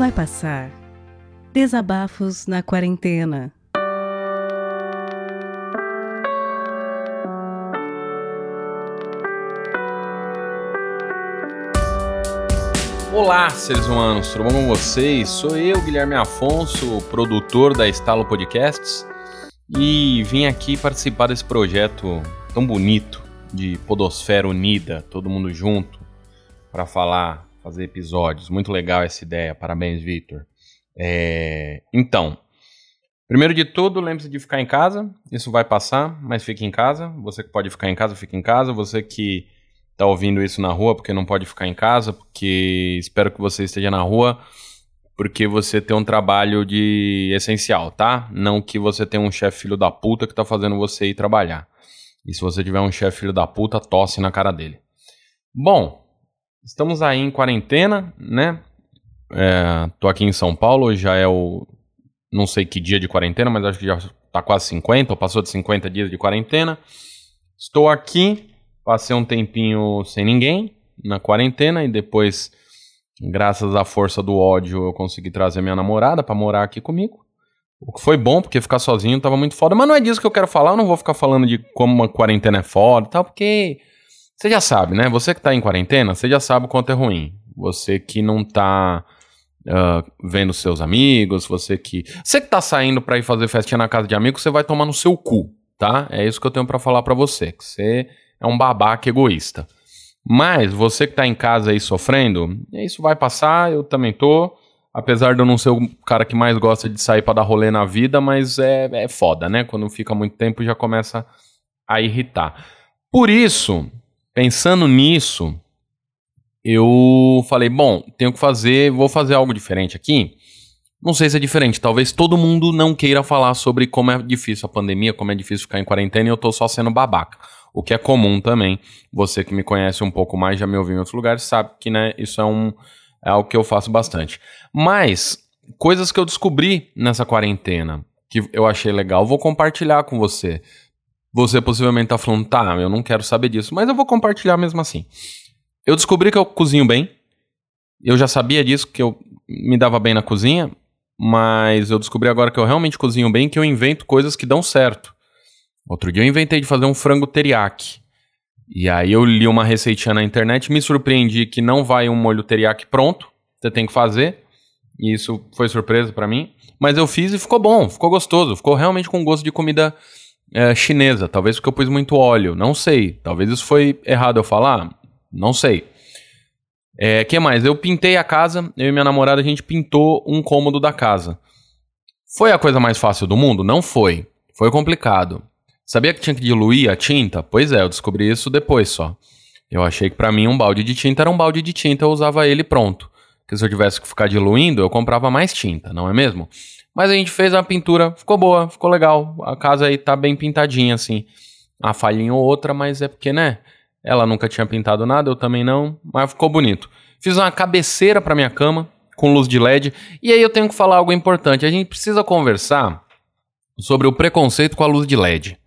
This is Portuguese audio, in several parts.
vai passar. Desabafos na quarentena. Olá, seres humanos, tudo bom com vocês? Sou eu, Guilherme Afonso, produtor da Estalo Podcasts, e vim aqui participar desse projeto tão bonito de Podosfera Unida, todo mundo junto, para falar, fazer episódios. Muito legal essa ideia, parabéns, Victor. É... Então, primeiro de tudo, lembre-se de ficar em casa, isso vai passar, mas fique em casa. Você que pode ficar em casa, fique em casa. Você que está ouvindo isso na rua porque não pode ficar em casa, porque espero que você esteja na rua porque você tem um trabalho de essencial, tá? Não que você tenha um chefe filho da puta que tá fazendo você ir trabalhar. E se você tiver um chefe filho da puta, tosse na cara dele. Bom, estamos aí em quarentena, né? É, tô aqui em São Paulo, já é o. Não sei que dia de quarentena, mas acho que já tá quase 50, ou passou de 50 dias de quarentena. Estou aqui Passei um tempinho sem ninguém na quarentena e depois, graças à força do ódio, eu consegui trazer minha namorada para morar aqui comigo. O que foi bom, porque ficar sozinho tava muito foda. Mas não é disso que eu quero falar, eu não vou ficar falando de como uma quarentena é foda e tal, porque você já sabe, né? Você que tá em quarentena, você já sabe o quanto é ruim. Você que não tá uh, vendo seus amigos, você que. Você que tá saindo pra ir fazer festinha na casa de amigos, você vai tomar no seu cu, tá? É isso que eu tenho para falar para você. Que você é um babaca egoísta. Mas você que está em casa aí sofrendo, isso vai passar, eu também tô. Apesar de eu não ser o cara que mais gosta de sair para dar rolê na vida, mas é, é foda, né? Quando fica muito tempo já começa a irritar. Por isso, pensando nisso, eu falei, bom, tenho que fazer, vou fazer algo diferente aqui. Não sei se é diferente, talvez todo mundo não queira falar sobre como é difícil a pandemia, como é difícil ficar em quarentena e eu tô só sendo babaca o que é comum também. Você que me conhece um pouco mais, já me ouviu em outros lugares, sabe que né, isso é, um, é algo que eu faço bastante. Mas, coisas que eu descobri nessa quarentena, que eu achei legal, vou compartilhar com você. Você possivelmente tá falando, tá, eu não quero saber disso, mas eu vou compartilhar mesmo assim. Eu descobri que eu cozinho bem. Eu já sabia disso, que eu me dava bem na cozinha, mas eu descobri agora que eu realmente cozinho bem, que eu invento coisas que dão certo. Outro dia eu inventei de fazer um frango teriyaki. E aí eu li uma receitinha na internet, me surpreendi que não vai um molho teriyaki pronto, você tem que fazer. E isso foi surpresa para mim. Mas eu fiz e ficou bom, ficou gostoso, ficou realmente com gosto de comida é, chinesa. Talvez porque eu pus muito óleo, não sei. Talvez isso foi errado eu falar, não sei. É, que mais? Eu pintei a casa, eu e minha namorada, a gente pintou um cômodo da casa. Foi a coisa mais fácil do mundo? Não foi. Foi complicado. Sabia que tinha que diluir a tinta? Pois é, eu descobri isso depois só. Eu achei que para mim um balde de tinta era um balde de tinta, eu usava ele pronto. Porque se eu tivesse que ficar diluindo, eu comprava mais tinta, não é mesmo? Mas a gente fez a pintura, ficou boa, ficou legal. A casa aí tá bem pintadinha, assim. Uma falhinha ou outra, mas é porque, né? Ela nunca tinha pintado nada, eu também não, mas ficou bonito. Fiz uma cabeceira para minha cama, com luz de LED. E aí eu tenho que falar algo importante. A gente precisa conversar sobre o preconceito com a luz de LED.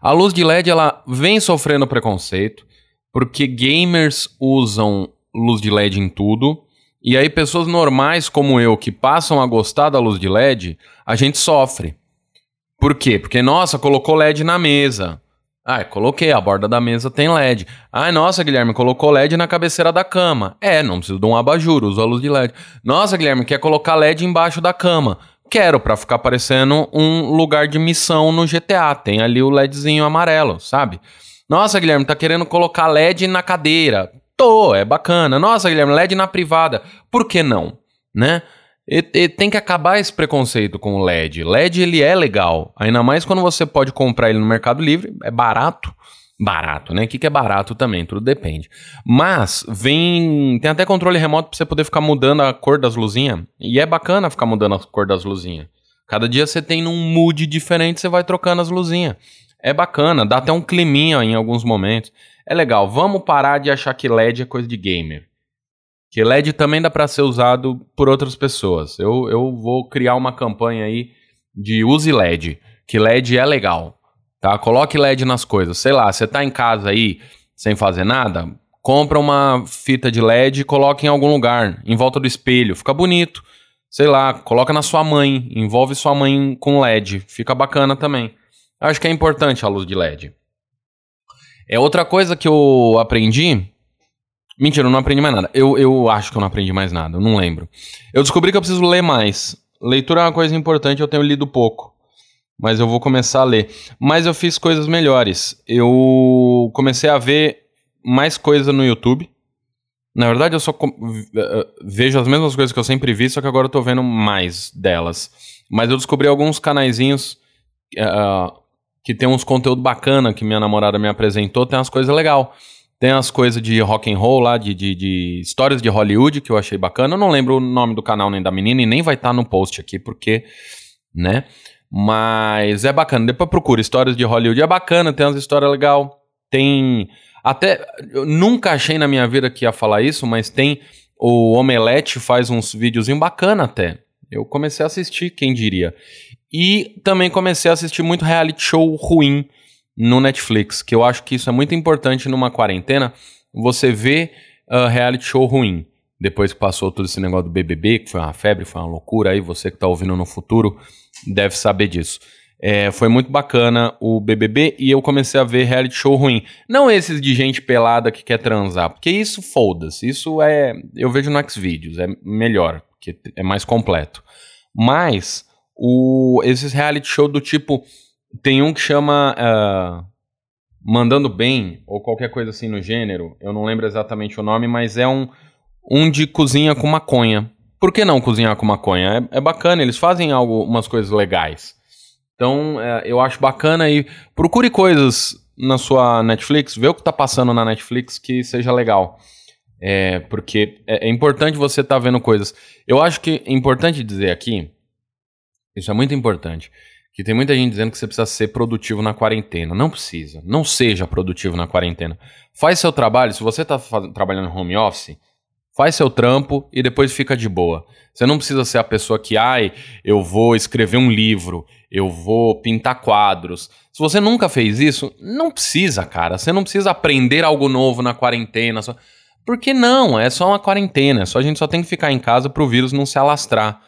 A luz de LED ela vem sofrendo preconceito porque gamers usam luz de LED em tudo. E aí pessoas normais como eu que passam a gostar da luz de LED, a gente sofre. Por quê? Porque nossa, colocou LED na mesa. Ah, coloquei, a borda da mesa tem LED. Ai, nossa, Guilherme, colocou LED na cabeceira da cama. É, não preciso de um abajur, uso a luz de LED. Nossa, Guilherme, quer colocar LED embaixo da cama. Quero, para ficar parecendo um lugar de missão no GTA. Tem ali o LEDzinho amarelo, sabe? Nossa, Guilherme, tá querendo colocar LED na cadeira. É bacana. Nossa, Guilherme, LED na privada. Por que não? Né? E, e tem que acabar esse preconceito com o LED. LED ele é legal, ainda mais quando você pode comprar ele no Mercado Livre, é barato barato, né? O que, que é barato também, tudo depende. Mas vem. Tem até controle remoto pra você poder ficar mudando a cor das luzinhas. E é bacana ficar mudando a cor das luzinhas. Cada dia você tem num mood diferente, você vai trocando as luzinhas. É bacana, dá até um climinha em alguns momentos. É legal. Vamos parar de achar que LED é coisa de gamer. Que LED também dá para ser usado por outras pessoas. Eu, eu vou criar uma campanha aí de use LED. Que LED é legal. Tá? Coloque LED nas coisas. Sei lá, você tá em casa aí sem fazer nada, compra uma fita de LED e coloca em algum lugar, em volta do espelho, fica bonito. Sei lá, coloca na sua mãe, envolve sua mãe com LED, fica bacana também. Acho que é importante a luz de LED. É outra coisa que eu aprendi. Mentira, eu não aprendi mais nada. Eu, eu acho que eu não aprendi mais nada, eu não lembro. Eu descobri que eu preciso ler mais. Leitura é uma coisa importante, eu tenho lido pouco. Mas eu vou começar a ler. Mas eu fiz coisas melhores. Eu comecei a ver mais coisa no YouTube. Na verdade, eu só eh, vejo as mesmas coisas que eu sempre vi, só que agora eu tô vendo mais delas. Mas eu descobri alguns canaizinhos uh, que tem uns conteúdo bacana que minha namorada me apresentou, tem umas coisas legal. Tem as coisas de rock and roll lá, de, de, de, histórias de Hollywood, que eu achei bacana. Eu não lembro o nome do canal nem da menina e nem vai estar tá no post aqui, porque, né? Mas é bacana. Depois procura histórias de Hollywood. É bacana, tem umas histórias legal. Tem até, eu nunca achei na minha vida que ia falar isso, mas tem o Omelete faz uns videozinhos bacana até. Eu comecei a assistir, quem diria. E também comecei a assistir muito reality show ruim no Netflix, que eu acho que isso é muito importante numa quarentena, você vê uh, reality show ruim. Depois que passou todo esse negócio do BBB, que foi uma febre, foi uma loucura, aí você que está ouvindo no futuro deve saber disso. É, foi muito bacana o BBB e eu comecei a ver reality show ruim. Não esses de gente pelada que quer transar, porque isso foda-se. Isso é. Eu vejo no Xvideos, é melhor, porque é mais completo. Mas o, esses reality show do tipo. Tem um que chama. Uh, Mandando Bem, ou qualquer coisa assim no gênero. Eu não lembro exatamente o nome, mas é um, um de cozinha com maconha. Por que não cozinhar com maconha? É, é bacana, eles fazem algo, umas coisas legais. Então, é, eu acho bacana e procure coisas na sua Netflix, vê o que está passando na Netflix que seja legal. É, porque é, é importante você estar tá vendo coisas. Eu acho que é importante dizer aqui, isso é muito importante, que tem muita gente dizendo que você precisa ser produtivo na quarentena. Não precisa. Não seja produtivo na quarentena. Faz seu trabalho. Se você está trabalhando home office, faz seu trampo e depois fica de boa. Você não precisa ser a pessoa que, ai, eu vou escrever um livro, eu vou pintar quadros. Se você nunca fez isso, não precisa, cara. Você não precisa aprender algo novo na quarentena. Só... Por que não? É só uma quarentena. É só a gente só tem que ficar em casa para o vírus não se alastrar.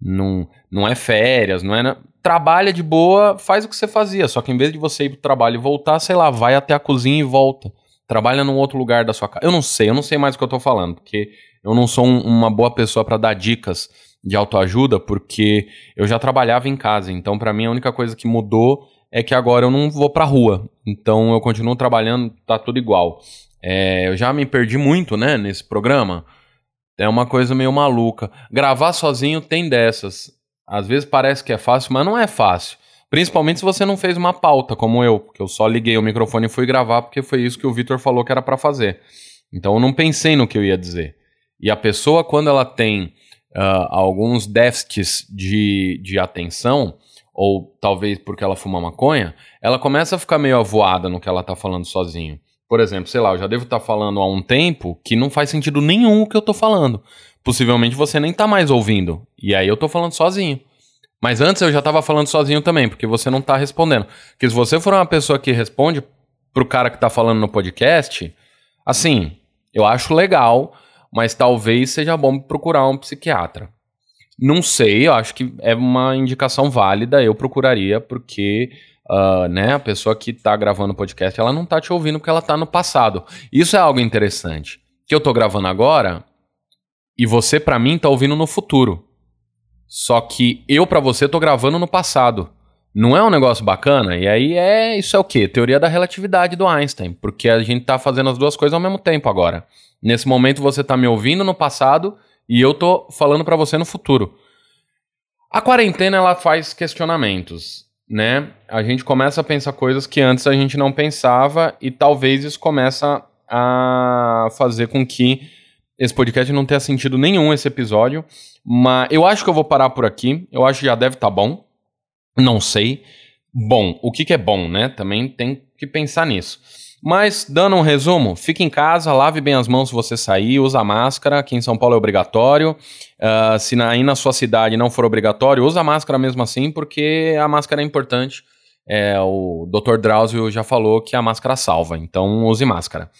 Não, não é férias, não é. Trabalha de boa, faz o que você fazia. Só que em vez de você ir pro trabalho e voltar, sei lá, vai até a cozinha e volta. Trabalha num outro lugar da sua casa. Eu não sei, eu não sei mais o que eu tô falando, porque eu não sou um, uma boa pessoa para dar dicas de autoajuda, porque eu já trabalhava em casa. Então, para mim, a única coisa que mudou é que agora eu não vou pra rua. Então, eu continuo trabalhando, tá tudo igual. É, eu já me perdi muito, né, nesse programa. É uma coisa meio maluca. Gravar sozinho tem dessas. Às vezes parece que é fácil, mas não é fácil. Principalmente se você não fez uma pauta, como eu, porque eu só liguei o microfone e fui gravar, porque foi isso que o Vitor falou que era para fazer. Então eu não pensei no que eu ia dizer. E a pessoa, quando ela tem uh, alguns déficits de, de atenção, ou talvez porque ela fuma maconha, ela começa a ficar meio avoada no que ela tá falando sozinho. Por exemplo, sei lá, eu já devo estar tá falando há um tempo que não faz sentido nenhum o que eu tô falando. Possivelmente você nem tá mais ouvindo. E aí eu tô falando sozinho. Mas antes eu já tava falando sozinho também, porque você não tá respondendo. Porque se você for uma pessoa que responde pro cara que tá falando no podcast, assim, eu acho legal, mas talvez seja bom procurar um psiquiatra. Não sei, eu acho que é uma indicação válida, eu procuraria, porque uh, né, a pessoa que está gravando o podcast, ela não está te ouvindo porque ela está no passado. Isso é algo interessante. Que eu estou gravando agora e você, para mim, está ouvindo no futuro. Só que eu, para você, estou gravando no passado. Não é um negócio bacana? E aí é. Isso é o quê? Teoria da relatividade do Einstein. Porque a gente está fazendo as duas coisas ao mesmo tempo agora. Nesse momento você está me ouvindo no passado e eu tô falando para você no futuro. A quarentena ela faz questionamentos, né? A gente começa a pensar coisas que antes a gente não pensava e talvez isso começa a fazer com que esse podcast não tenha sentido nenhum esse episódio, mas eu acho que eu vou parar por aqui. Eu acho que já deve estar tá bom. Não sei. Bom, o que, que é bom, né? Também tem que pensar nisso. Mas, dando um resumo, fique em casa, lave bem as mãos se você sair, usa máscara. Aqui em São Paulo é obrigatório. Uh, se na, aí na sua cidade não for obrigatório, usa máscara mesmo assim, porque a máscara é importante. É, o Dr. Drauzio já falou que a máscara salva, então use máscara.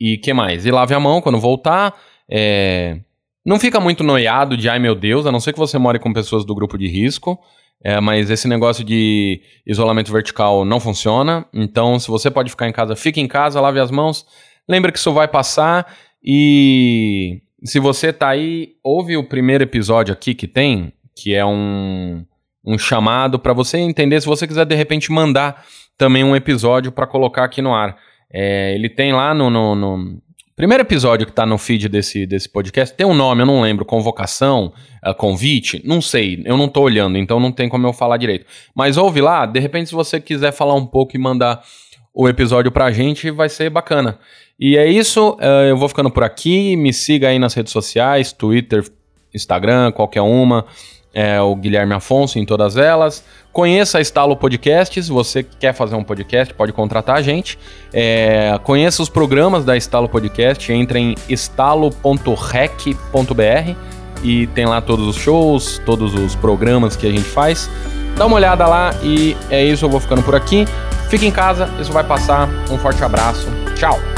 E que mais? E lave a mão quando voltar. É... Não fica muito noiado de ai meu Deus, a não ser que você more com pessoas do grupo de risco. É, mas esse negócio de isolamento vertical não funciona. Então, se você pode ficar em casa, fique em casa, lave as mãos. Lembre que isso vai passar. E se você tá aí, ouve o primeiro episódio aqui que tem, que é um, um chamado para você entender. Se você quiser de repente mandar também um episódio para colocar aqui no ar. É, ele tem lá no, no, no, primeiro episódio que tá no feed desse, desse podcast, tem um nome, eu não lembro, convocação, uh, convite, não sei, eu não tô olhando, então não tem como eu falar direito. Mas ouve lá, de repente se você quiser falar um pouco e mandar o episódio pra gente, vai ser bacana. E é isso, uh, eu vou ficando por aqui, me siga aí nas redes sociais, Twitter, Instagram, qualquer uma é o Guilherme Afonso em todas elas. Conheça a Estalo Podcasts, você quer fazer um podcast, pode contratar a gente. É, conheça os programas da Estalo Podcast, entre em estalo.rec.br e tem lá todos os shows, todos os programas que a gente faz. Dá uma olhada lá e é isso, eu vou ficando por aqui. Fique em casa, isso vai passar. Um forte abraço. Tchau!